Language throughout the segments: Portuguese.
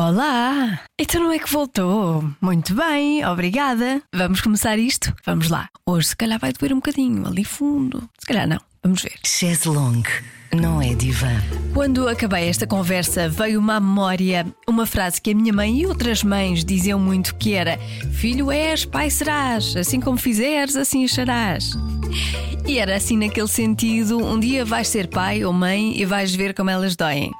Olá! Então não é que voltou? Muito bem, obrigada. Vamos começar isto? Vamos lá. Hoje se calhar vai doer um bocadinho, ali fundo. Se calhar não. Vamos ver. Chaise longue, não é divã. Quando acabei esta conversa, veio uma memória, uma frase que a minha mãe e outras mães diziam muito que era: Filho és, pai serás, assim como fizeres, assim acharás. E era assim naquele sentido: um dia vais ser pai ou mãe e vais ver como elas doem.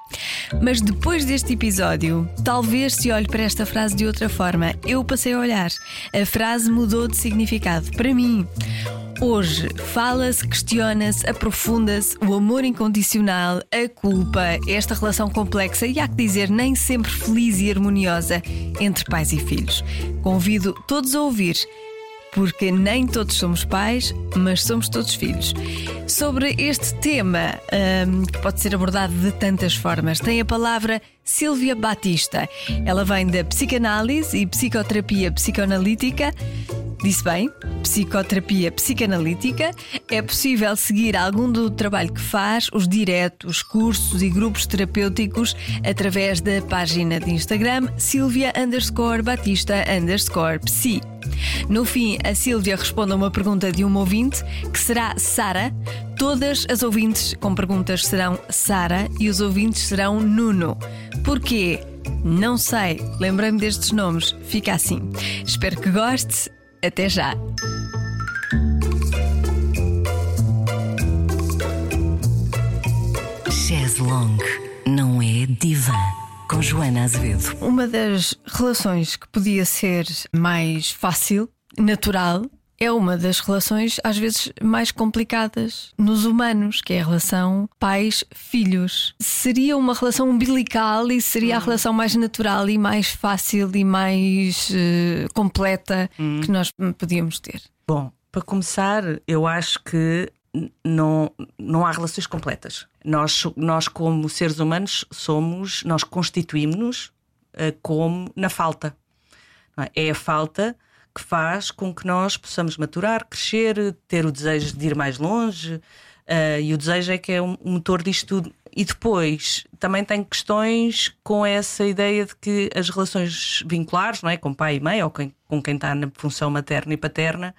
Mas depois deste episódio, talvez se olhe para esta frase de outra forma. Eu passei a olhar. A frase mudou de significado para mim. Hoje fala-se, questiona-se, aprofunda-se o amor incondicional, a culpa, esta relação complexa e há que dizer nem sempre feliz e harmoniosa entre pais e filhos. Convido todos a ouvir porque nem todos somos pais, mas somos todos filhos. Sobre este tema, um, que pode ser abordado de tantas formas, tem a palavra Silvia Batista. Ela vem da psicanálise e psicoterapia psicoanalítica. Disse bem, psicoterapia psicanalítica. É possível seguir algum do trabalho que faz, os diretos, cursos e grupos terapêuticos através da página de Instagram Silvia underscore Batista underscore psi. No fim, a Silvia responde a uma pergunta de uma ouvinte, que será Sara. Todas as ouvintes com perguntas serão Sara e os ouvintes serão Nuno. Porquê? Não sei. Lembrei-me destes nomes. Fica assim. Espero que goste. Até já. Chaise longue, não é divã. Com Joana Azevedo. Uma das relações que podia ser mais fácil, natural, é uma das relações às vezes mais complicadas nos humanos, que é a relação pais-filhos. Seria uma relação umbilical e seria a relação mais natural e mais fácil e mais uh, completa que nós podíamos ter. Bom, para começar, eu acho que não, não há relações completas. Nós, nós como seres humanos, somos, nós constituímos-nos eh, como na falta. é? É a falta que faz com que nós possamos maturar, crescer, ter o desejo de ir mais longe. eh, e o desejo é que é um um motor disto tudo. E depois também tem questões com essa ideia de que as relações vinculares, não é? com pai e mãe, ou quem- com quem está na função materna e paterna,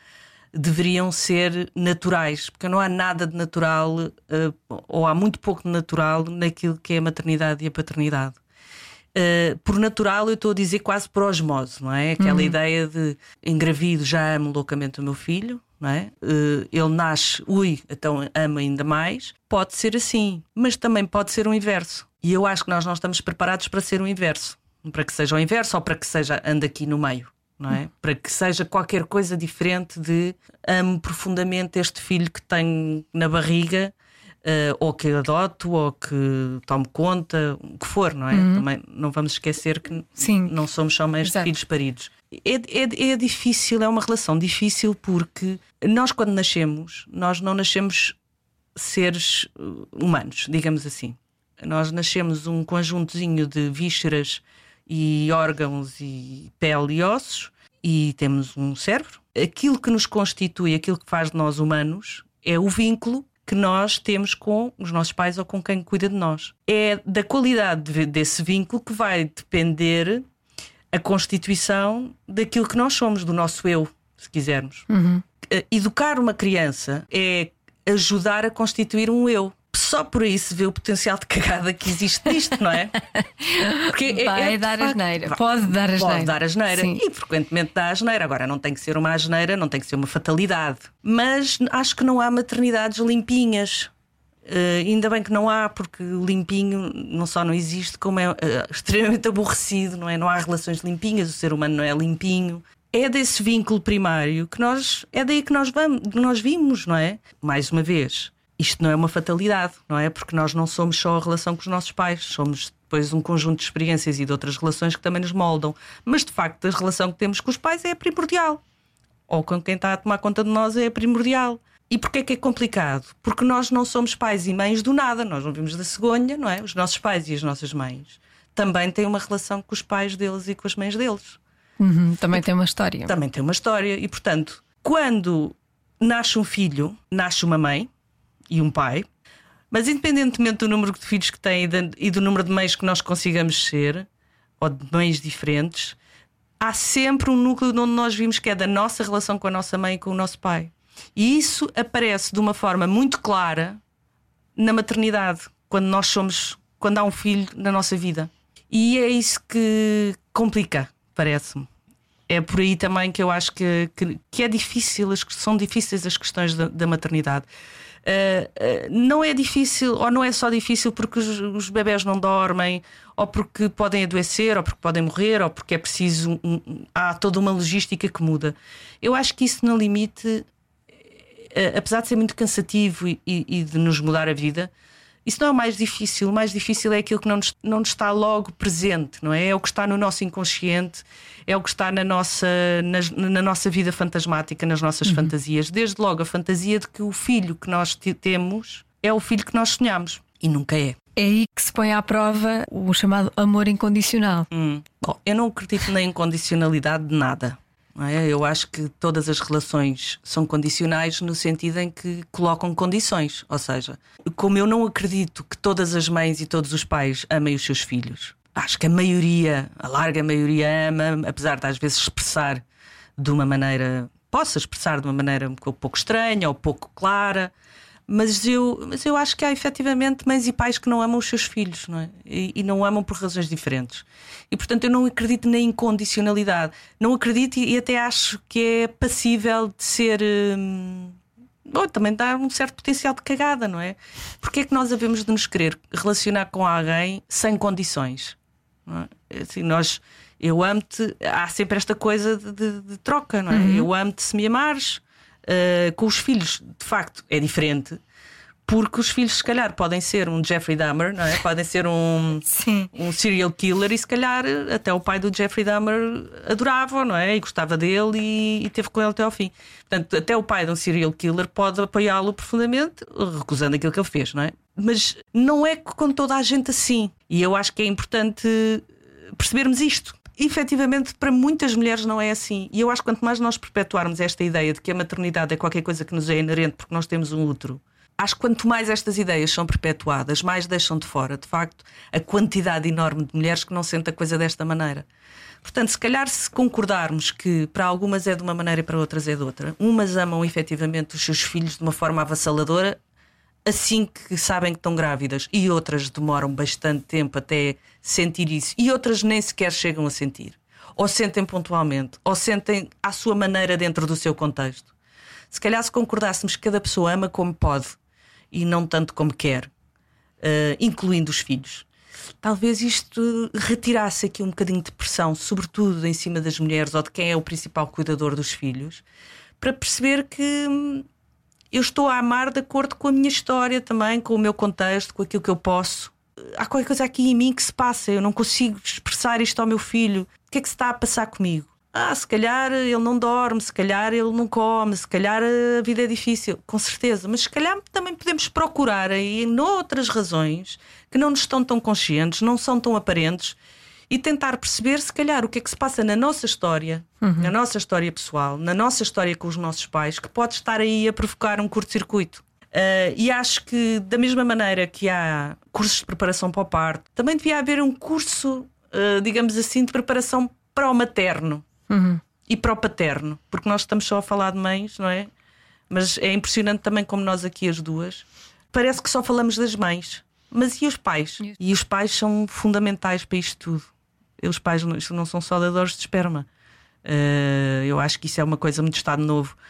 deveriam ser naturais, porque não há nada de natural, eh, ou há muito pouco de natural naquilo que é a maternidade e a paternidade. Uh, por natural, eu estou a dizer quase por osmose, não é? Aquela ideia de engravido, já amo loucamente o meu filho, não é? Uh, ele nasce, ui, então ama ainda mais. Pode ser assim, mas também pode ser o inverso. E eu acho que nós não estamos preparados para ser o inverso, para que seja o inverso ou para que seja ande aqui no meio. Não é? Para que seja qualquer coisa diferente de amo profundamente este filho que tenho na barriga eh, ou que adoto, ou que tomo conta, o que for, não é? Também não vamos esquecer que Sim. não somos só de filhos paridos. É, é, é difícil, é uma relação difícil porque nós, quando nascemos, nós não nascemos seres uh, humanos, digamos assim. Nós nascemos um conjuntozinho de vísceras e órgãos e pele e ossos e temos um cérebro. Aquilo que nos constitui, aquilo que faz de nós humanos, é o vínculo que nós temos com os nossos pais ou com quem cuida de nós. É da qualidade de- desse vínculo que vai depender a constituição daquilo que nós somos, do nosso eu, se quisermos. Eh, Educar uma criança é ajudar a constituir um eu. Só por aí se vê o potencial de cagada que existe nisto, não é? Porque é- Vai é de dar facto- asneira. Pode dar asneira. Pode dar asneira. Sim. E frequentemente dá asneira. Agora, não tem que ser uma asneira, não tem que ser uma fatalidade. Mas acho que não há maternidades limpinhas. Eh, ainda bem que não há, porque o limpinho não só não existe, como é eh, extremamente aborrecido, não é? Não há relações limpinhas, o ser humano não é limpinho. É desse vínculo primário que nós. É daí que nós vamos, que nós vimos, não é? Mais uma vez, isto não é uma fatalidade, não é? Porque nós não somos só a relação com os nossos pais, somos depois um conjunto de experiências e de outras relações que também nos moldam. Mas de facto, a relação que temos com os pais é primordial ou com quem está a tomar conta de nós é primordial. E porquê que é complicado? Porque nós não somos pais e mães do nada, nós não vimos da cegonha, não é? Os nossos pais e as nossas mães também têm uma relação com os pais deles e com as mães deles. Uhum, também tem uma história. Também tem uma história. E portanto, quando nasce um filho, nasce uma mãe e um pai, mas independentemente do número de filhos que têm e do número de mães que nós consigamos ser, ou de mães diferentes, há sempre um núcleo onde nós vimos que é da nossa relação com a nossa mãe e com o nosso pai. E isso aparece de uma forma muito clara na maternidade, quando nós somos, quando há um filho na nossa vida. E é isso que complica, parece-me. É por aí também que eu acho que, que, que é difícil, são difíceis as questões da, da maternidade. Uh, uh, não é difícil, ou não é só difícil porque os, os, bebés não dormem, ou porque podem adoecer, ou porque podem morrer, ou porque é preciso. Um, há toda uma logística que muda. Eu acho que isso, no limite, uh, apesar de ser muito cansativo e, e, e de nos mudar a vida, isso não é o mais difícil. O mais difícil é aquilo que não nos, não nos está logo presente, não é? É o que está no nosso inconsciente, é o que está na nossa, na, na nossa vida fantasmática, nas nossas uhum. fantasias. Desde logo a fantasia de que o filho que nós temos é o filho que nós sonhamos. E nunca é. É aí que se põe à prova o chamado amor incondicional. Hum. Bom, eu não acredito na incondicionalidade de nada. É? Eu acho que todas as relações são condicionais no sentido em que colocam condições. Ou seja, como eu não acredito que todas as mães e todos os pais amem os seus filhos, acho que a maioria, a larga maioria, ama, apesar de às vezes expressar de uma maneira, possa expressar de uma maneira um pouco estranha ou pouco clara. Mas eu, mas eu acho que há efetivamente mães e pais que não amam os seus filhos não é? e, e não amam por razões diferentes. E portanto eu não acredito na incondicionalidade. Não acredito e, e até acho que é passível de ser. Hum, também dá um certo potencial de cagada, não é? Porque é que nós havemos de nos querer relacionar com alguém sem condições? É? Assim, nós, eu amo-te, há sempre esta coisa de, de, de troca, não é? Uhum. Eu amo-te se me amares Uh, com os filhos, de facto, é diferente. Porque os filhos, se calhar, podem ser um Jeffrey Dahmer, não é? podem ser um, um serial killer, e se calhar até o pai do Jeffrey Dahmer adorava, não é? E gostava dele e, e teve com ele até ao fim. Portanto, até o pai de um serial killer pode apoiá-lo profundamente, recusando aquilo que ele fez, não é? Mas não é com toda a gente assim. E eu acho que é importante percebermos isto efetivamente, para muitas mulheres não é assim. E eu acho que quanto mais nós perpetuarmos esta ideia de que a maternidade é qualquer coisa que nos é inerente porque nós temos um útero, acho que quanto mais estas ideias são perpetuadas, mais deixam de fora, de facto, a quantidade enorme de mulheres que não sentem a coisa desta maneira. Portanto, se calhar se concordarmos que para algumas é de uma maneira e para outras é de outra, umas amam efetivamente os seus filhos de uma forma avassaladora, assim que sabem que estão grávidas e outras demoram bastante tempo até sentir isso e outras nem sequer chegam a sentir. Ou sentem pontualmente, ou sentem à sua maneira dentro do seu contexto. Se calhar, se concordássemos que cada pessoa ama como pode e não tanto como quer, uh, incluindo os filhos, talvez isto retirasse aqui um bocadinho de pressão, sobretudo em cima das mulheres ou de quem é o principal cuidador dos filhos, para perceber que hum, eu estou a amar de acordo com a minha história também, com o meu contexto, com aquilo que eu posso. Há qualquer coisa aqui em mim que se passa, eu não consigo expressar isto ao meu filho. O que é que se está a passar comigo? Ah, se calhar ele não dorme, se calhar ele não come, se calhar a vida é difícil, com certeza, mas se calhar também podemos procurar aí noutras razões que não nos estão tão conscientes, não são tão aparentes e tentar perceber, se calhar, o que é que se passa na nossa história, uhum. na nossa história pessoal, na nossa história com os nossos pais, que pode estar aí a provocar um curto-circuito. Uh, e acho que, da mesma maneira que há cursos de preparação para o parto, também devia haver um curso, uh, digamos assim, de preparação para o materno uhum. e para o paterno, porque nós estamos só a falar de mães, não é? Mas é impressionante também como nós aqui, as duas, parece que só falamos das mães. Mas e os pais? E os pais são fundamentais para isto tudo os pais não, não são só dadores de esperma. Uh, eu acho que isso é uma coisa muito Estado novo.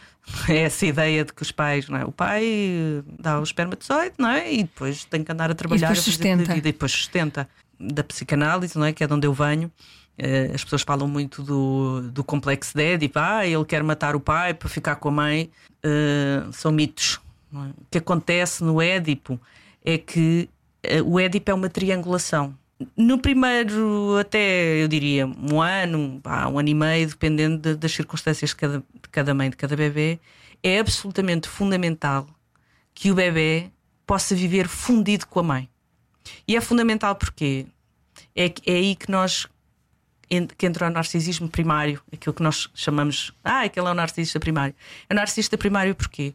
É essa ideia de que os pais, não é? O pai dá o espermatozoide, não é? E depois tem que andar a trabalhar e depois sustenta. e depois sustenta. Da psicanálise, não é? Que é de onde eu venho. Uh, as pessoas falam muito do, do complexo de Édipo. Ah, ele quer matar o pai para ficar com a mãe. Uh, são mitos. É? O que acontece no Édipo é que o Édipo é uma triangulação no primeiro, até eu diria, um ano, um ano e meio, dependendo de, das circunstâncias de cada, de cada mãe, de cada bebê, é absolutamente fundamental que o bebê possa viver fundido com a mãe. E é fundamental porque é, é aí que nós que entra o narcisismo primário, aquilo que nós chamamos, ah, aquele é o narcisista primário. É o narcisista primário porquê?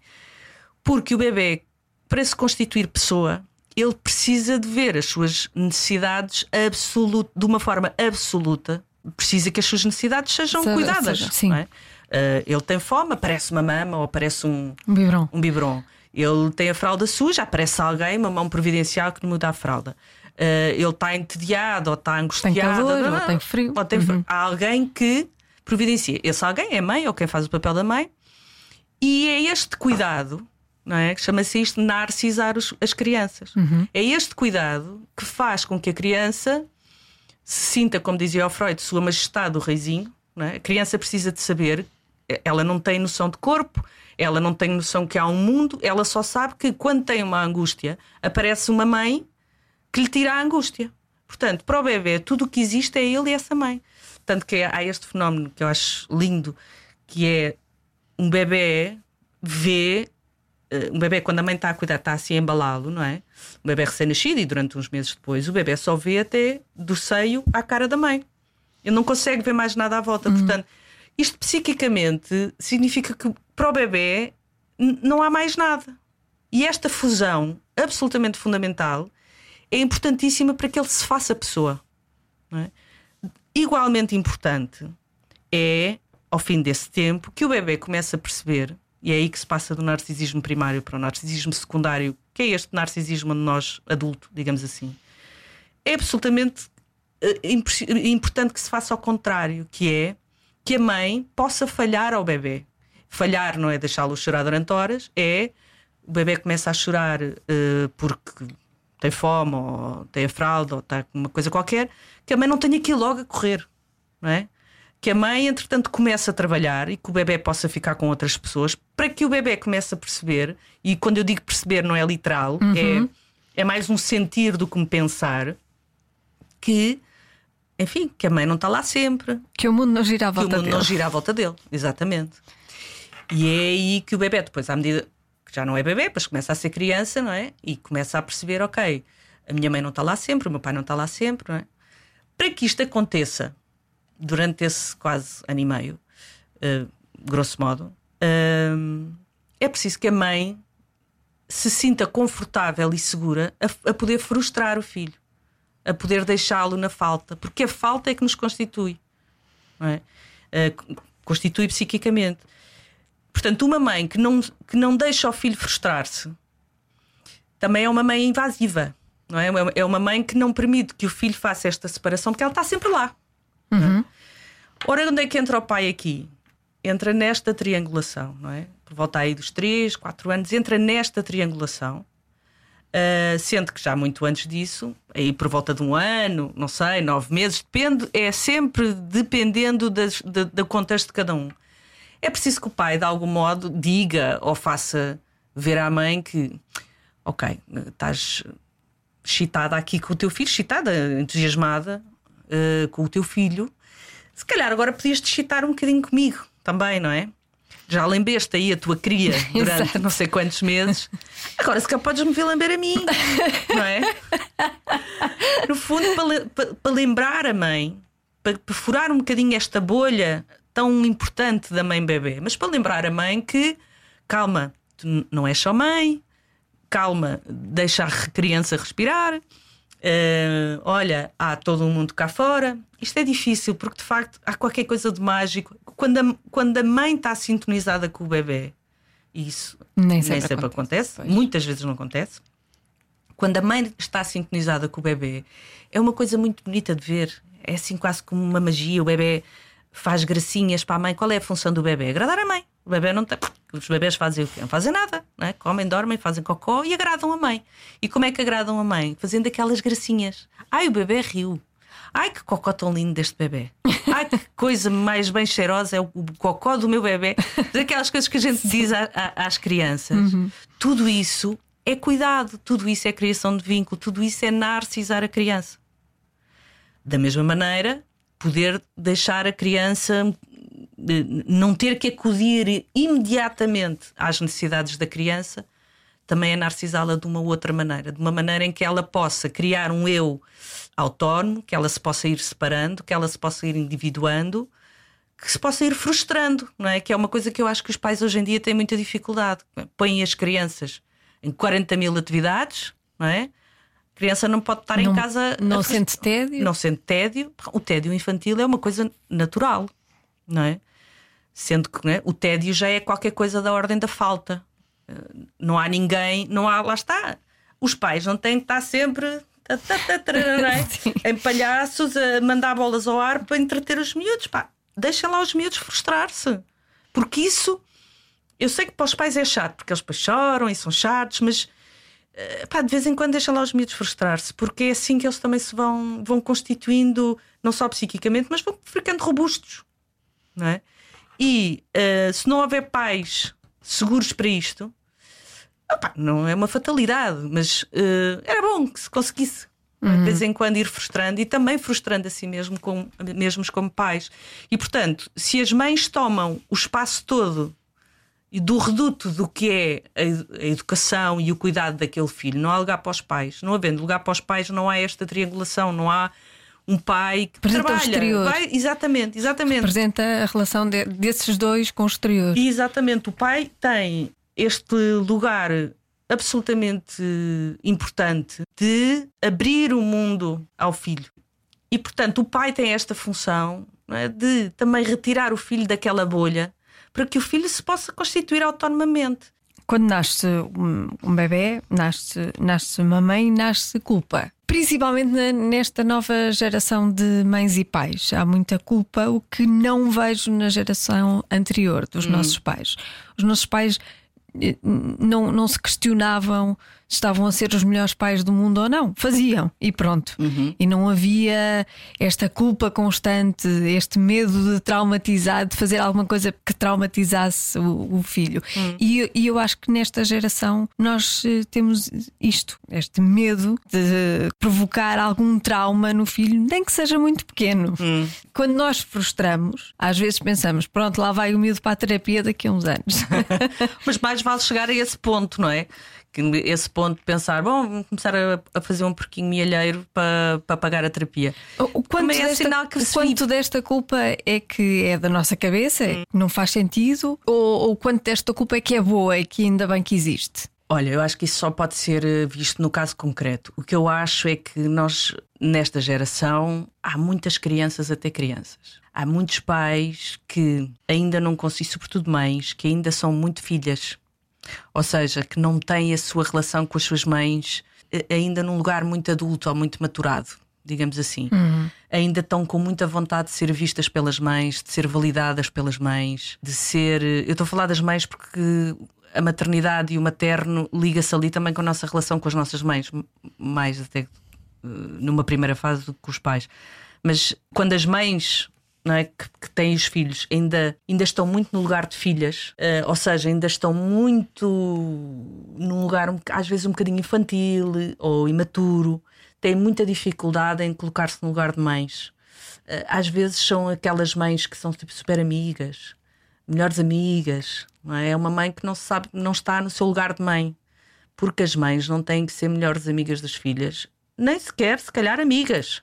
Porque o bebê, para se constituir pessoa, ele precisa de ver as suas necessidades absoluta, de uma forma absoluta. Precisa que as suas necessidades sejam Seja- cuidadas. seja, sim. não é? Ah, ele tem fome, aparece uma mama ou aparece um, Um biberon. um biberon. Ele tem a fralda suja, aparece alguém, uma mão providencial que lhe muda a fralda. Uh, ele está entediado ou está angustiado. calor, não, ou tem frio. ou tem frio. Há alguém que providencia. Esse alguém é a mãe ou quem faz o papel da mãe. E é este cuidado, não é? Chama-se isto narcisar os- as crianças. É este cuidado que faz com que a criança se sinta, como dizia o Freud, sua majestade o reizinho. É? A criança precisa de saber, ela não tem noção de corpo, ela não tem noção que há um mundo, ela só sabe que quando tem uma angústia, aparece uma mãe que lhe tira a angústia. Portanto, para o bebê, tudo o que existe é ele e essa mãe. Tanto que há este fenómeno que eu acho lindo, que é um bebê vê. Eh, Um bebê, quando a mãe está a cuidar, está assim a embalá-lo, não é? Um bebê recém-nascido e durante uns meses depois, o bebê só vê até do seio à cara da mãe. Ele não consegue ver mais nada à volta. Portanto, isto psiquicamente significa que para o bebê não há mais nada. E esta fusão, absolutamente fundamental, é importantíssima para que ele se faça pessoa. é? Igualmente importante é, ao fim desse tempo, que o bebê comece a perceber, e é aí que se passa do narcisismo primário para o narcisismo secundário, que é este narcisismo de nós, adulto, digamos assim. É absolutamente eh, importante que se faça ao contrário, que é que a mãe possa falhar ao bebê. Falhar não é deixá-lo chorar durante horas, é o bebê começa a chorar eh, porque tem fome, ou tem a fralda, ou está com uma coisa qualquer, que a mãe não tenha que ir logo a correr, não é? Que a mãe, entretanto, comece a trabalhar e que o bebê possa ficar com outras pessoas, para que o bebê comece a perceber, e quando eu digo perceber não é literal, é, é mais um sentir do que um pensar, que, enfim, que a mãe não está lá sempre, Que o mundo não gira à que o volta mundo dele. não gira à volta dele, exatamente. E é aí que o bebê, depois, à medida que já não é bebê, depois começa a ser criança, não é? E começa a perceber, ok, a minha mãe não está lá sempre, o meu pai não está lá sempre, não é? Para que isto aconteça durante esse quase ano e meio, eh, grosso modo, eh, é preciso que a mãe se sinta confortável e segura a, a poder frustrar o filho, a poder deixá-lo na falta, porque a falta é que nos constitui é? Eh, constitui psiquicamente. Portanto, uma mãe que não, que não deixa o filho frustrar-se também é uma mãe invasiva. Não é? É uma mãe que não permite que o filho faça esta separação porque ela está sempre lá. Não é? Ora, onde é que entra o pai aqui? Entra nesta triangulação, não é? Por volta aí dos 3, 4 anos, entra nesta triangulação. Uh, sendo que já muito antes disso, aí por volta de um ano, não sei, nove meses, depende, é sempre dependendo das, da- do contexto de cada um. É preciso que o pai, de algum modo, diga ou faça ver à mãe que, ok, estás excitada aqui com o teu filho, excitada, entusiasmada uh, com o teu filho, se calhar agora podias te excitar um bocadinho comigo também, não é? Já lembeste aí a tua cria durante não sei quantos meses. Agora, se calhar podes me ver lamber a mim, não é? No fundo, para, para- lembrar a mãe, para perfurar um bocadinho esta bolha tão importante da mãe-bebê, mas para lembrar a mãe que, calma, tu não és só mãe, calma, deixa a criança respirar. Eh, olha, há todo um mundo cá fora. Isto é difícil porque de facto há qualquer coisa de mágico. Quando a, quando a mãe está sintonizada com o bebê, isso Nem nem sempre sempre, acontece, acontece, muitas vezes não acontece. Quando a mãe está sintonizada com o bebê, é uma coisa muito bonita de ver. É assim quase como uma magia. O bebê faz gracinhas para a mãe. Qual é a função do bebê? Agradar a mãe. O bebê não tem. Os bebés fazem o quê? Não fazem nada. Não é? Comem, dormem, fazem cocó e agradam a mãe. E como é que agradam a mãe? Fazendo aquelas gracinhas. Ai, o bebê riu. Ai, que cocó tão lindo deste bebê. Ai, que coisa mais bem cheirosa é o cocó do meu bebê. Daquelas coisas que a gente diz a- a- às crianças. Tudo isso é cuidado, tudo isso é criação de vínculo, tudo isso é narcisar a criança. Da mesma maneira, poder deixar a criança não ter que acudir imediatamente às necessidades da criança, também é narcisá-la de uma outra maneira, de uma maneira em que ela possa criar um eu autónomo, que ela se possa ir separando, que ela se possa ir individuando, que se possa ir frustrando, não é? Que é uma coisa que eu acho que os pais hoje em dia têm muita dificuldade. Põem as crianças em 40 mil atividades, não é? A criança não pode estar não, em casa. Não sente tédio? Não sente tédio. O tédio infantil é uma coisa natural, não é? Sendo que é? o tédio já é qualquer coisa da ordem da falta. Eh, não há ninguém, não há, lá está. Os pais não têm que estar sempre é? em palhaços a mandar bolas ao ar para entreter os miúdos. Pá, deixa lá os miúdos frustrar-se. Porque isso, eu sei que para os pais é chato, porque eles depois choram e são chatos, mas eh, pá, de vez em quando deixa lá os miúdos frustrar-se, porque é assim que eles também se vão, vão constituindo, não só psiquicamente, mas vão ficando robustos. Não é? E uh, se não houver pais seguros para isto, opa, não é uma fatalidade, mas uh, era bom que se conseguisse. Uhum. De vez em quando ir frustrando e também frustrando a si mesmo, com, mesmos como pais. E portanto, se as mães tomam o espaço todo e do reduto do que é a educação e o cuidado daquele filho, não há lugar para os pais. Não havendo lugar para os pais, não há esta triangulação, não há um pai que Presenta trabalha. O exterior. Vai, exatamente, exatamente. Representa a relação de, desses dois com o exterior. Exatamente. O pai tem este lugar absolutamente importante de abrir o mundo ao filho. E, portanto, o pai tem esta função é, de também retirar o filho daquela bolha para que o filho se possa constituir autonomamente. Quando nasce um, um bebê, nasce, nasce uma mãe, nasce culpa. Principalmente nesta nova geração de mães e pais. Há muita culpa, o que não vejo na geração anterior dos hum. nossos pais. Os nossos pais eh, não, não se questionavam estavam a ser os melhores pais do mundo ou não. Faziam e pronto. Uhum. E não havia esta culpa constante, este medo de traumatizar, de fazer alguma coisa que traumatizasse o, o filho. Uhum. E, e, eu acho que nesta geração nós eh, temos isto, este medo de provocar algum trauma no filho, nem que seja muito pequeno. Uhum. Quando nós frustramos, às vezes pensamos, pronto, lá vai o medo para a terapia daqui a uns anos. Mas mais vale chegar a esse ponto, não é? Esse ponto de pensar, bom, vamos começar a, a fazer um porquinho mielheiro para, para pagar a terapia. O quanto, é desta, sinal que o quanto desta culpa é que é da nossa cabeça, hum. não faz sentido, ou, ou quanto desta culpa é que é boa e que ainda bem que existe? Olha, eu acho que isso só pode ser eh, visto no caso concreto. O que eu acho é que nós, nesta geração, há muitas crianças a ter crianças. Há muitos pais que ainda não conseguem, sobretudo mães, que ainda são muito filhas ou seja, que não têm a sua relação com as suas mães eh, ainda num lugar muito adulto ou muito maturado, digamos assim. Uhum. Ainda estão com muita vontade de ser vistas pelas mães, de ser validadas pelas mães, de ser. Eh, eu estou a falar das mães porque a maternidade e o materno liga-se ali também com a nossa relação com as nossas mães, mais até eh, numa primeira fase do que com os pais. Mas quando as mães é? que, que, têm os filhos ainda, ainda estão muito no lugar de filhas, uh, ou seja, ainda estão muito num lugar às vezes um bocadinho infantil ou imaturo, têm muita dificuldade em colocar-se no lugar de mães. Uh, às vezes são aquelas mães que são tipo super amigas, melhores amigas, não é? é uma mãe que não sabe, não está no seu lugar de mãe, porque as mães não têm que ser melhores amigas das filhas, nem sequer, se calhar, amigas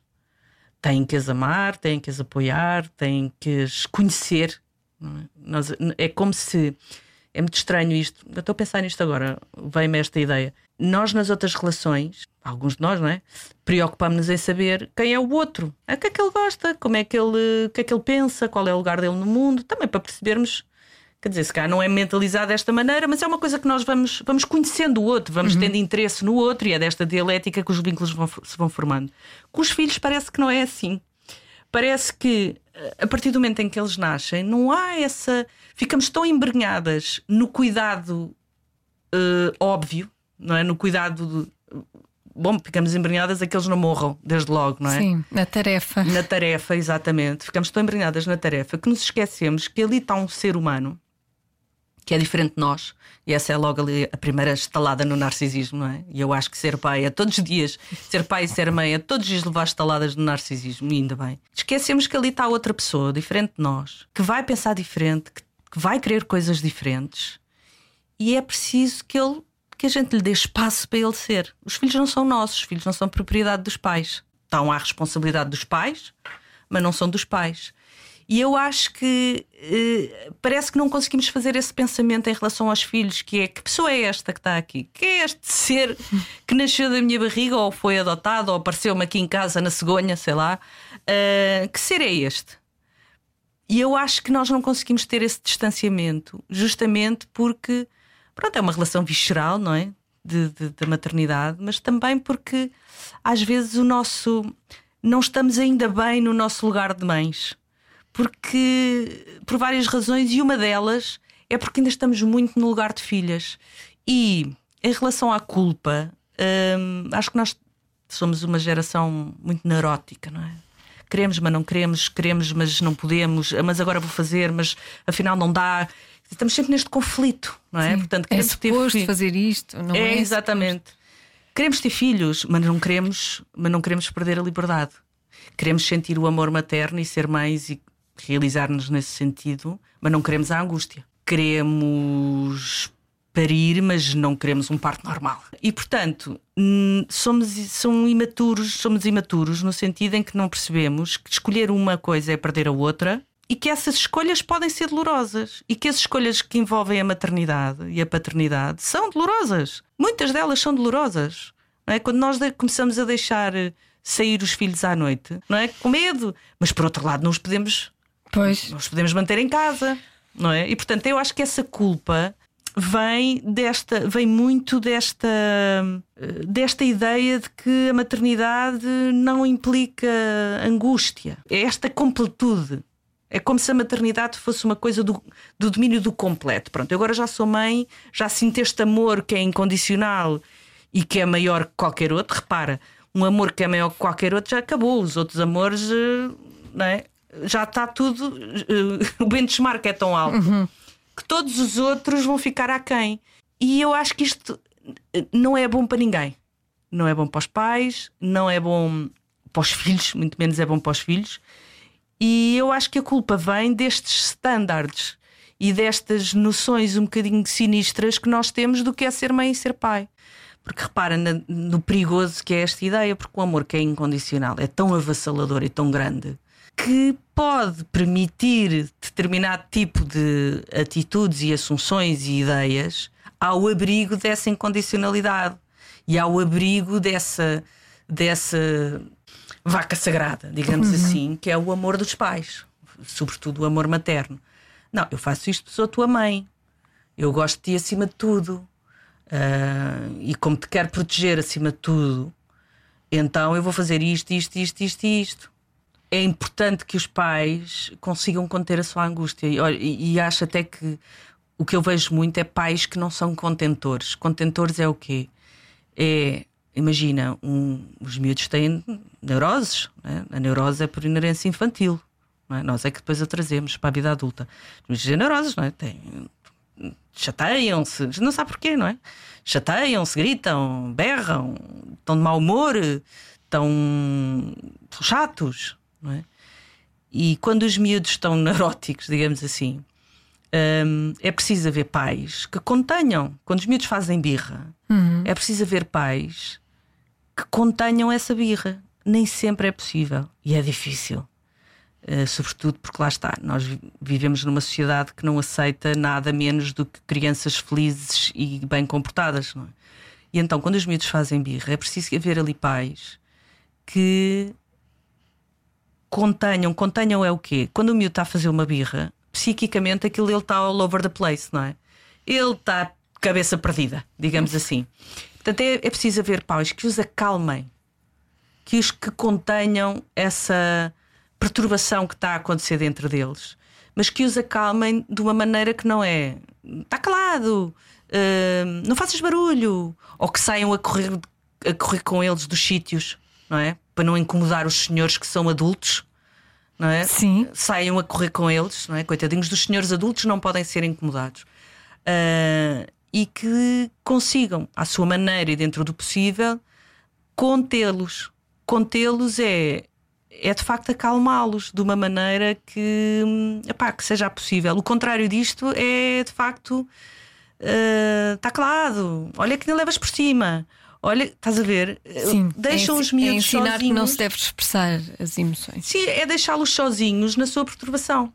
têm que as amar, têm que as apoiar, têm que as conhecer. É? Nós, é como se. É muito estranho isto. Eu estou a pensar nisto agora, vem-me esta ideia. Nós, nas outras relações, alguns de nós, não é? Preocupamos-nos em saber quem é o outro, o que é que ele gosta, como é que ele, que é que ele pensa, qual é o lugar dele no mundo, também para percebermos Quer dizer, se calhar não é mentalizado desta maneira, mas é uma coisa que nós vamos, vamos conhecendo o outro, vamos uhum. tendo interesse no outro e é desta dialética que os vínculos vão, se vão formando. Com os filhos parece que não é assim. Parece que a partir do momento em que eles nascem, não há essa. Ficamos tão embrenhadas no cuidado uh, óbvio, não é? No cuidado. De... Bom, ficamos embrenhadas a que eles não morram, desde logo, não é? Sim, na tarefa. Na tarefa, exatamente. Ficamos tão embrenhadas na tarefa que nos esquecemos que ali está um ser humano que é diferente de nós. E essa é logo ali a primeira estalada no narcisismo, não é? E eu acho que ser pai é todos os dias, ser pai e ser mãe é todos os dias levar estaladas no narcisismo, e ainda bem. Esquecemos que ali está outra pessoa, diferente de nós, que vai pensar diferente, que, que vai querer coisas diferentes, e é preciso que ele que a gente lhe dê espaço para ele ser. Os filhos não são nossos, os filhos não são propriedade dos pais. Estão à responsabilidade dos pais, mas não são dos pais. E eu acho que eh, parece que não conseguimos fazer esse pensamento em relação aos filhos, que é que pessoa é esta que está aqui? Que é este ser que nasceu da minha barriga, ou foi adotado, ou apareceu-me aqui em casa na cegonha, sei lá. Uh, que ser é este? E eu acho que nós não conseguimos ter esse distanciamento, justamente porque pronto, é uma relação visceral, não é? De maternidade, mas também porque às vezes o nosso não estamos ainda bem no nosso lugar de mães porque por várias razões e uma delas é porque ainda estamos muito no lugar de filhas. E em relação à culpa, hum, acho que nós somos uma geração muito neurótica, não é? Queremos, mas não queremos, queremos, mas não podemos, mas agora vou fazer, mas afinal não dá. Estamos sempre neste conflito, não é? Sim. Portanto, é queremos é ter fazer isto, não é? É, exatamente. Queremos ter filhos, mas não queremos, mas não queremos perder a liberdade. Queremos sentir o amor materno e ser mães e realizar-nos nesse sentido, mas não queremos a angústia. Queremos parir, mas não queremos um parto normal. E portanto, somos são imaturos, somos imaturos no sentido em que não percebemos que escolher uma coisa é perder a outra e que essas escolhas podem ser dolorosas e que as escolhas que envolvem a maternidade e a paternidade são dolorosas. Muitas delas são dolorosas. Não é? Quando nós começamos a deixar sair os filhos à noite, não é? Com medo, mas por outro lado, não os podemos Pois. Nós podemos manter em casa, não é? E portanto, eu acho que essa culpa vem desta, vem muito desta desta ideia de que a maternidade não implica angústia. É esta completude. É como se a maternidade fosse uma coisa do, do domínio do completo. Pronto, eu agora já sou mãe, já sinto este amor que é incondicional e que é maior que qualquer outro. Repara, um amor que é maior que qualquer outro já acabou. Os outros amores, eh, não é? Já está tudo. Uh, o benchmark é tão alto uhum. que todos os outros vão ficar aquém. E eu acho que isto eh, não é bom para ninguém. Não é bom para os pais, não é bom para os filhos, muito menos é bom para os filhos. E eu acho que a culpa vem destes standards e destas noções um bocadinho sinistras que nós temos do que é ser mãe e ser pai. Porque repara no perigoso que é esta ideia, porque o amor que é incondicional é tão avassalador e tão grande que pode permitir determinado tipo de atitudes e assunções e ideias ao abrigo dessa incondicionalidade e ao abrigo dessa, dessa vaca sagrada, digamos uhum. assim, que é o amor dos pais, sobretudo o amor materno. Não, eu faço isto porque sou a tua mãe, eu gosto de ti acima de tudo. Uh, e como te quero proteger acima de tudo, então eu vou fazer isto, isto, isto, isto e isto é importante que os pais consigam conter a sua angústia. E, e, acho até que o que eu vejo muito é pais que não são contentores. Contentores é o quê? É, imagina, um, os miúdos têm neuroses. Né? A neurose é por inerência infantil. É? Nós é que depois a trazemos para a vida adulta. Os têm neuroses, não é? Tem, chateiam-se, não sabe porquê, não é? Chateiam-se, gritam, berram, estão de mau humor, estão chatos. Não é? E quando os miúdos estão neuróticos, digamos assim, hum, é preciso haver pais que contenham. Quando os miúdos fazem birra, uhum. é preciso haver pais que contenham essa birra. Nem sempre é possível e é difícil. Uh, sobretudo porque lá está, nós vivemos numa sociedade que não aceita nada menos do que crianças felizes e bem comportadas. É? E então, quando os miúdos fazem birra, é preciso haver ali pais que contenham. Contenham é o quê? Quando o miúdo está a fazer uma birra, psiquicamente aquilo ele está all over the place, não é? Ele está cabeça perdida, digamos assim. Portanto, é, é preciso haver pais que os acalmem, que os que contenham essa perturbação que está a acontecer dentro deles, mas que os acalmem de uma maneira que não é está calado, uh, não faças barulho, ou que saiam a correr, a correr com eles dos sítios, não é? Para não incomodar os senhores que são adultos, não é? Sim. Saiam a correr com eles, não é? Coitadinhos dos senhores adultos não podem ser incomodados. Uh, e que consigam, à sua maneira e dentro do possível, contê-los. Contê-los é, é de facto acalmá-los de uma maneira que, epá, que seja possível. O contrário disto é de facto. Está ah, uh, calado, olha que nem levas por cima Olha, estás a ver? Sim, Deixam é, os miúdos é ensinar sozinhos. que não se deve expressar as emoções. Sim, é deixá-los sozinhos na sua perturbação.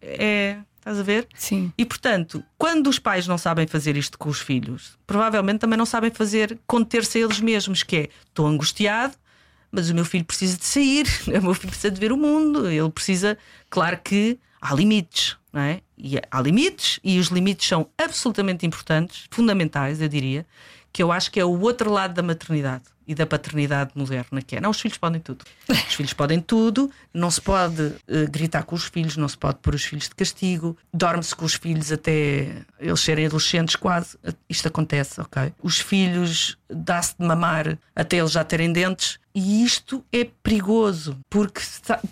É, estás a ver? Sim. E portanto, quando os pais não sabem fazer isto com os filhos, provavelmente também não sabem fazer conter-se a eles mesmos, que é estou angustiado, mas o meu filho precisa de sair, o meu filho precisa de ver o mundo, ele precisa, claro que há limites, não é? E há limites, e os limites são absolutamente importantes, fundamentais, eu diria, que eu acho que é o outro lado da maternidade e da paternidade moderna, que é não, os filhos podem tudo. Os filhos podem tudo, não se pode eh, gritar com os filhos, não se pode pôr os filhos de castigo, dorme-se com os filhos até eles serem adolescentes, quase. Isto acontece, ok? Os filhos dá-se de mamar até eles já terem dentes. E isto é perigoso, porque,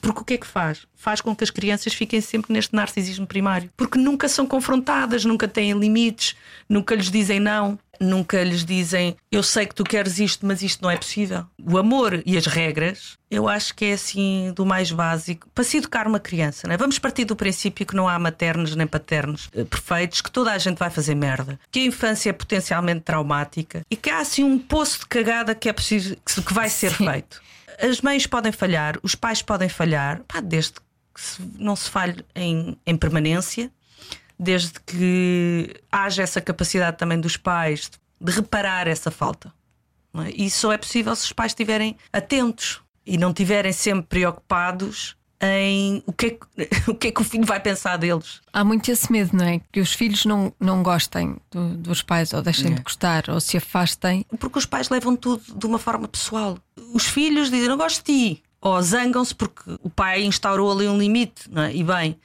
porque o que é que faz? Faz com que as crianças fiquem sempre neste narcisismo primário, porque nunca são confrontadas, nunca têm limites, nunca lhes dizem não, nunca lhes dizem eu sei que tu queres isto, mas isto não é possível. O amor e as regras, eu acho que é assim do mais básico para se educar uma criança. Não é? Vamos partir do princípio que não há maternos nem paternos eh, perfeitos, que toda a gente vai fazer merda, que a infância é potencialmente traumática e que há assim um poço de cagada que é preciso que vai ser feito. As mães podem falhar, os pais podem falhar, pá, desde que não se falhe em, em permanência, desde que haja essa capacidade também dos pais de reparar essa falta. é? E só é possível se os pais estiverem atentos e não estiverem sempre preocupados em o que, é que, o que é que o filho vai pensar deles. Há muito esse medo, não é? Que os filhos não, não gostem do- dos pais, ou deixem de gostar, ou se afastem. Porque os pais levam tudo de uma forma pessoal. Os filhos dizem: Não gosto de ti. Ou zangam-se porque o pai instaurou ali um limite, não é? E bem,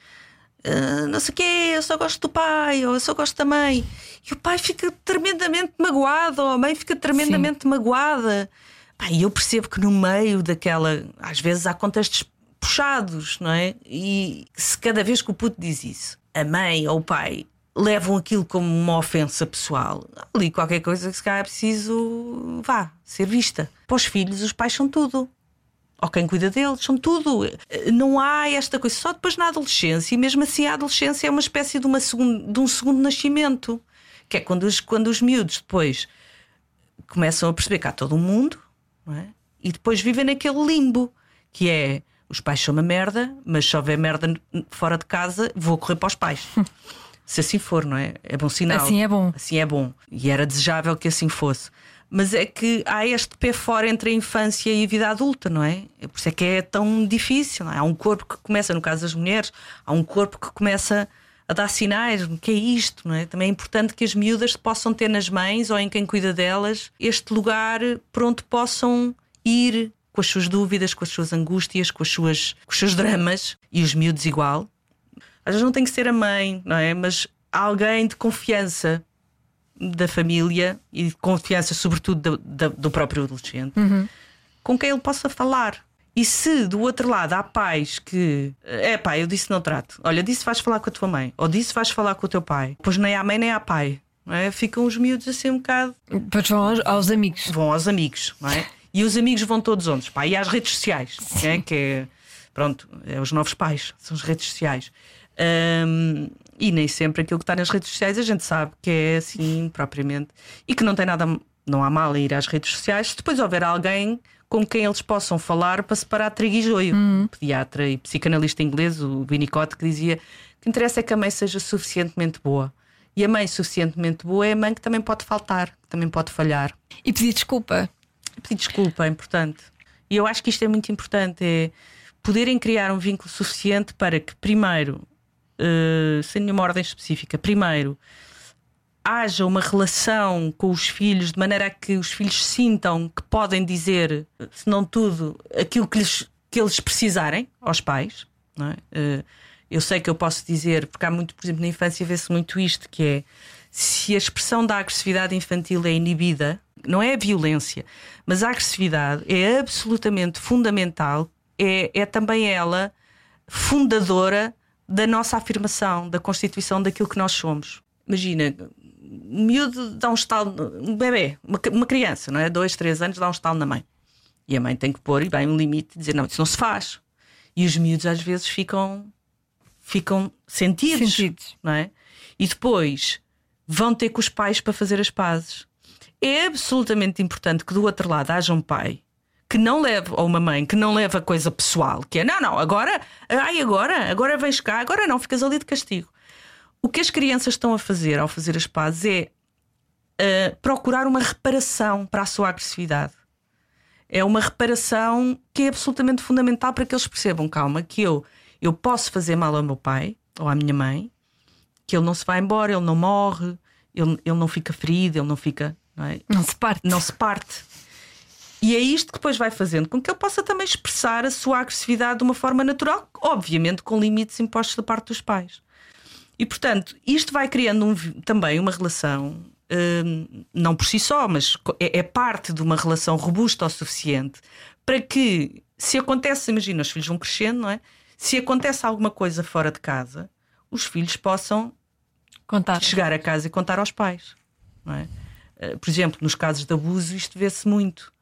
"Ah, não sei o quê, eu só gosto do pai, ou eu só gosto da mãe. E o pai fica tremendamente magoado, ou a mãe fica tremendamente magoada. Pá, e eu percebo que no meio daquela. Às vezes há contextos puxados, não é? E se cada vez que o puto diz isso, a mãe ou o pai levam aquilo como uma ofensa pessoal, ali qualquer coisa que se calhar é preciso, vá, ser vista. Para os filhos, os pais são tudo. Ou quem cuida deles, são tudo. Não há esta coisa. Só depois na adolescência, e mesmo assim a adolescência é uma espécie de, uma segun- de um segundo nascimento. Que é quando os, quando os miúdos depois começam a perceber que há todo um mundo é? e depois vivem naquele limbo que é os pais são uma merda, mas se houver merda fora de casa, vou correr para os pais. se assim for, não é? É bom sinal. Assim é bom. Assim é bom. E era desejável que assim fosse. Mas é que há este pé fora entre a infância e a vida adulta, não é? É Por isso é que é tão difícil. É? Há um corpo que começa, no caso das mulheres, há um corpo que começa a dar sinais. O que é isto, não é? Também é importante que as miúdas possam ter nas mães ou em quem cuida delas este lugar por onde possam ir com as suas dúvidas, com as suas angústias, com, as suas, com os seus dramas e os miúdos igual. Às vezes não tem que ser a mãe, não é? Mas alguém de confiança da família e de confiança, sobretudo, do, do- do próprio adolescente, com quem ele possa falar. E se do outro lado há pais que é pá, eu disse não trato, olha, disse vais falar com a tua mãe, ou disse vais falar com o teu pai, pois nem há mãe nem há pai, não é? ficam os miúdos assim um bocado Depois vão aos, aos amigos. vão aos amigos, não é? E os amigos vão todos onde? Pá, e às redes sociais, é? que é, pronto, é os novos pais, são as redes sociais. Ahm, e nem sempre aquilo que está nas redes sociais a gente sabe que é assim propriamente e que não tem nada, não há mal em ir às redes sociais se depois houver alguém com quem eles possam falar para separar trigo e joio. Pediatra e psicanalista inglês, o Winnicott, que dizia que interessa é que a mãe seja suficientemente boa. E a mãe suficientemente boa é a mãe que também pode faltar, que também pode falhar. E pedir desculpa. Pedir desculpa é importante. E eu acho que isto é muito importante: é poderem criar um vínculo suficiente para que, primeiro, eh, sem nenhuma ordem específica, primeiro, haja uma relação com os filhos de maneira a que os filhos sintam que podem dizer, se não tudo, aquilo que, lhes, que eles precisarem aos pais. É? Eh, eu sei que eu posso dizer, porque há muito, por exemplo, na infância vê-se muito isto, que é se a expressão da agressividade infantil é inibida, não é a violência, mas a agressividade é absolutamente fundamental, é, é também ela fundadora da nossa afirmação, da constituição daquilo que nós somos. Imagina, um miúdo dá um estalo, um bebê, uma, uma criança, não é? Dois, três anos, dá um estalo na mãe. E a mãe tem que pôr e bem um limite e dizer: não, isso não se faz. E os miúdos às vezes ficam, ficam sentidos, Sentidos. não é? E depois vão ter com os pais para fazer as pazes. É absolutamente importante que do outro lado haja um pai que não leve, ou uma mãe que não leva coisa pessoal, que é não, não, agora, ai, agora, agora vens cá, agora não, ficas ali de castigo. O que as crianças estão a fazer ao fazer as pazes é uh, procurar uma reparação para a sua agressividade. É uma reparação que é absolutamente fundamental para que eles percebam, calma, que eu, eu posso fazer mal ao meu pai ou à minha mãe, que ele não se vai embora, ele não morre, ele, ele não fica ferido, ele não fica. Não, é? não se parte. Não se parte. E é isto que depois vai fazendo com que ele possa também expressar a sua agressividade de uma forma natural, obviamente com limites impostos da parte dos pais. E portanto, isto vai criando um, também uma relação, hum, não por si só, mas é, é, parte de uma relação robusta o suficiente para que, se acontece, imagina, os filhos vão crescendo, não é? Se acontece alguma coisa fora de casa, os filhos possam contar. chegar a casa e contar aos pais. Não é? Eh, por exemplo, nos casos de abuso, isto vê-se muito.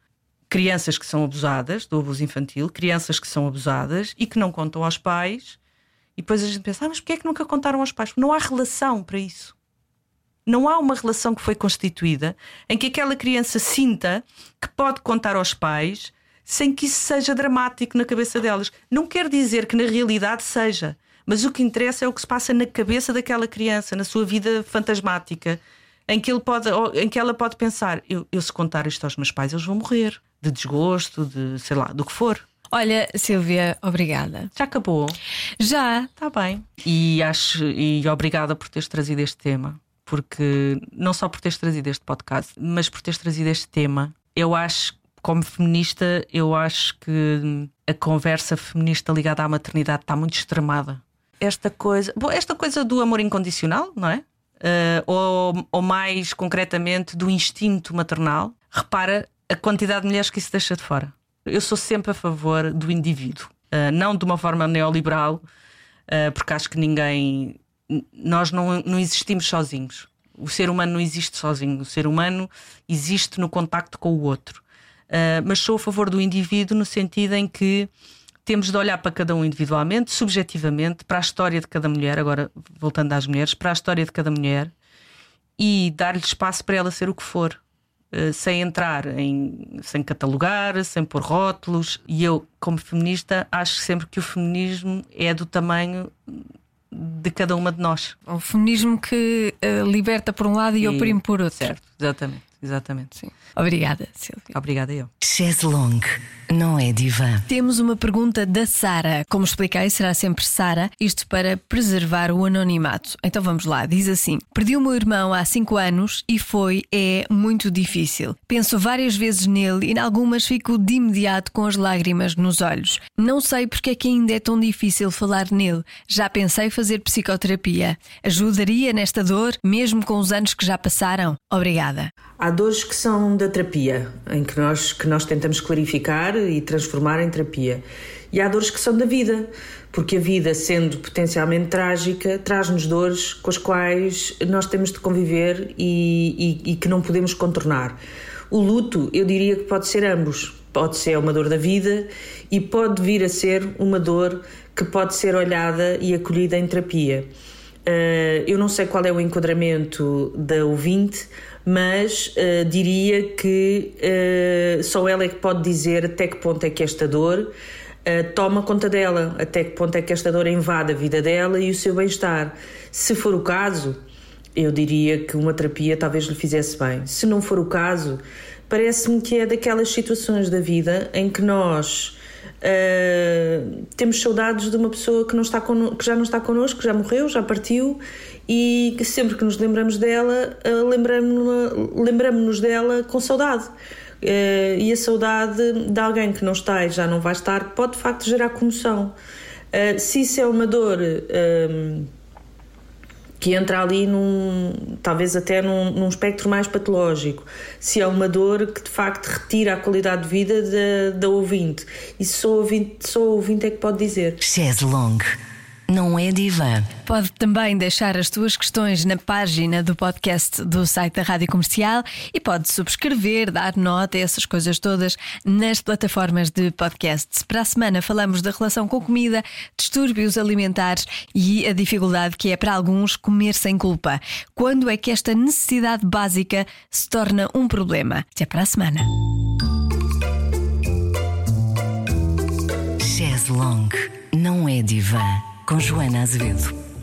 Crianças que são abusadas, do abuso infantil, crianças que são abusadas e que não contam aos pais, e depois a gente pensa, ah, mas porquê é que nunca contaram aos pais? Não há relação para isso. Não há uma relação que foi constituída em que aquela criança sinta que pode contar aos pais sem que isso seja dramático na cabeça delas. Não quer dizer que na realidade seja, mas o que interessa é o que se passa na cabeça daquela criança, na sua vida fantasmática, em que, ele pode, em que ela pode pensar: eu, eu se contar isto aos meus pais, eles vão morrer de desgosto, de sei lá, do que for. Olha, Silvia, obrigada. Já acabou? Já. Está bem. E acho e obrigada por teres trazido este tema, porque não só por teres trazido este podcast, mas por teres trazido este tema. Eu acho como feminista, eu acho que a conversa feminista ligada à maternidade está muito extremada. Esta coisa, bom, esta coisa do amor incondicional, não é? Uh, ou, ou mais concretamente do instinto maternal. Repara a quantidade de mulheres que isso deixa de fora. Eu sou sempre a favor do indivíduo, uh, não de uma forma neoliberal, uh, porque acho que ninguém. Nós não, não existimos sozinhos. O ser humano não existe sozinho. O ser humano existe no contacto com o outro. Uh, mas sou a favor do indivíduo no sentido em que temos de olhar para cada um individualmente, subjetivamente, para a história de cada mulher, agora voltando às mulheres, para a história de cada mulher e dar-lhe espaço para ela ser o que for. Uh, sem entrar em. sem catalogar, sem pôr rótulos. E eu, como feminista, acho sempre que o feminismo é do tamanho de cada uma de nós. O feminismo que uh, liberta por um lado e, e oprime por outro. Certo, exatamente. Exatamente. Sim. Obrigada, Silvia. Obrigada eu. Chaise longue, não é divã. Temos uma pergunta da Sara. Como expliquei, será sempre Sara, isto para preservar o anonimato. Então vamos lá, diz assim: Perdi o meu irmão há 5 anos e foi, é muito difícil. Penso várias vezes nele e em algumas fico de imediato com as lágrimas nos olhos. Não sei porque é que ainda é tão difícil falar nele. Já pensei fazer psicoterapia. Ajudaria nesta dor, mesmo com os anos que já passaram? Obrigada. Há dores que são da terapia, em que nós, que nós tentamos clarificar e transformar em terapia. E há dores que são da vida, porque a vida, sendo potencialmente trágica, traz-nos dores com as quais nós temos de conviver e, e, e que não podemos contornar. O luto, eu diria que pode ser ambos. Pode ser uma dor da vida e pode vir a ser uma dor que pode ser olhada e acolhida em terapia. Uh, eu não sei qual é o enquadramento da ouvinte, mas uh, diria que uh, só ela é que pode dizer até que ponto é que esta dor toma conta dela, até que ponto é que esta dor invade a vida dela e o seu bem-estar. Se for o caso, eu diria que uma terapia talvez lhe fizesse bem. Se não for o caso, parece-me que é daquelas situações da vida em que nós Uh, temos saudades de uma pessoa que, não está que já não está connosco, que já morreu, já partiu e que sempre que nos lembramos dela, uh, lembramos-nos lembramos dela com saudade. Uh, e a saudade de alguém que não está e já não vai estar pode de facto gerar comoção. se isso é uma dor que entra ali num, talvez até num, num, espectro mais patológico, se é uma dor que de facto retira a qualidade de vida da, ouvinte. E só o ouvinte, só o ouvinte é que pode dizer. Não é divã. Pode também deixar as suas questões na página do podcast do site da Rádio Comercial e pode subscrever, dar nota, essas coisas todas nas plataformas de podcasts. Para a semana falamos da relação com comida, distúrbios alimentares e a dificuldade que é para alguns comer sem culpa. Quando é que esta necessidade básica se torna um problema? Até para a semana. Chaise Longue não é divã. Com Joana Azevedo.